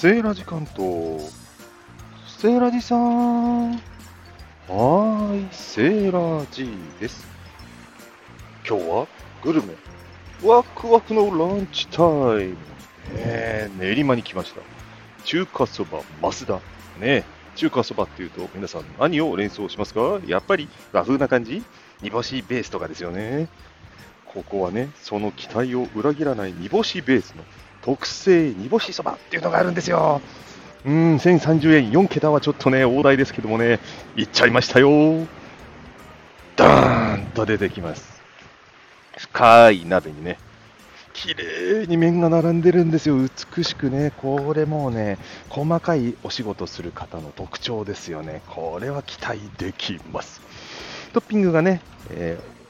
セーラジ関東。セーラジさん。はーい、セーラジです。今日はグルメ、ワクワクのランチタイム。ねえ、練馬に来ました。中華そば、増田。ねえ、中華そばっていうと皆さん何を連想しますか？やっぱり和風な感じ？煮干しベースとかですよね。ここはね、その期待を裏切らない煮干しベースの特製煮干しそばっていうのがあるんですよ。うん、1030円、4桁はちょっとね、大台ですけどもね、いっちゃいましたよ。ダーンと出てきます。深い鍋にね、綺麗に麺が並んでるんですよ。美しくね、これもうね、細かいお仕事する方の特徴ですよね。これは期待できます。トッピングがね、えー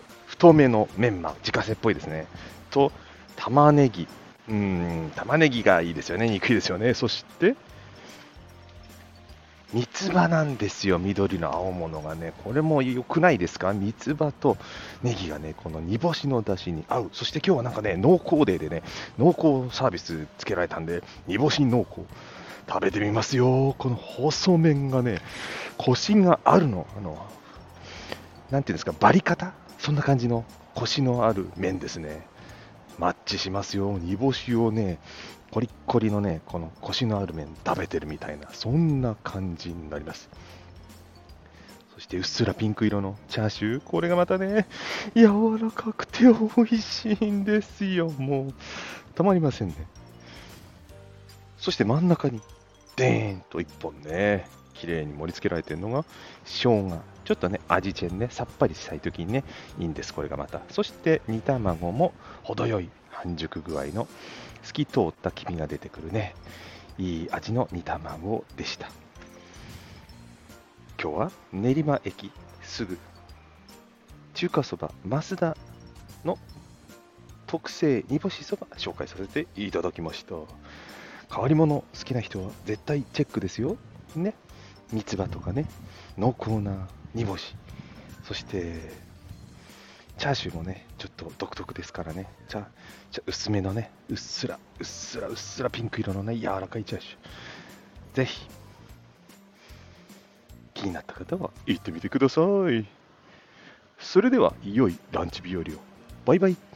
太めのメンマ、自家製っぽいですね。と、玉ねぎ。うん、玉ねぎがいいですよね。憎いですよね。そして、三つ葉なんですよ。緑の青物がね。これも良くないですか？三つ葉とネギがね、この煮干しの出汁に合う。そして今日はなんかね、濃厚デーでね、濃厚サービスつけられたんで、煮干し濃厚。食べてみますよ。この細麺がね、コシがあるの。あの、なんていうんですか、バリ方？そんな感じのコシのある麺ですね。マッチしますよ。煮干しをね、コリッコリのね、このコシのある麺食べてるみたいな、そんな感じになります。そしてうっすらピンク色のチャーシュー、これがまたね、柔らかくて美味しいんですよ。もう、たまりませんね。そして真ん中に、でーんと一本ね、綺麗に盛り付けられてるのが、生姜。ちょっとね、味チェンね、さっぱりしたい時にね、いいんです、これがまた。そして煮卵も程よい半熟具合の透き通った黄身が出てくるね、いい味の煮卵でした。今日は練馬駅すぐ中華そば増田の特製煮干しそば紹介させていただきました。変わり物好きな人は絶対チェックですよ。ね。三つ葉とかね、濃厚な煮干し、そしてチャーシューもね、ちょっと独特ですからね、じゃじゃ薄めのね、うっすら、うっすら、うっすらピンク色のね、柔らかいチャーシュー。ぜひ、気になった方は行ってみてください。それでは、良いランチ日和を。バイバイ。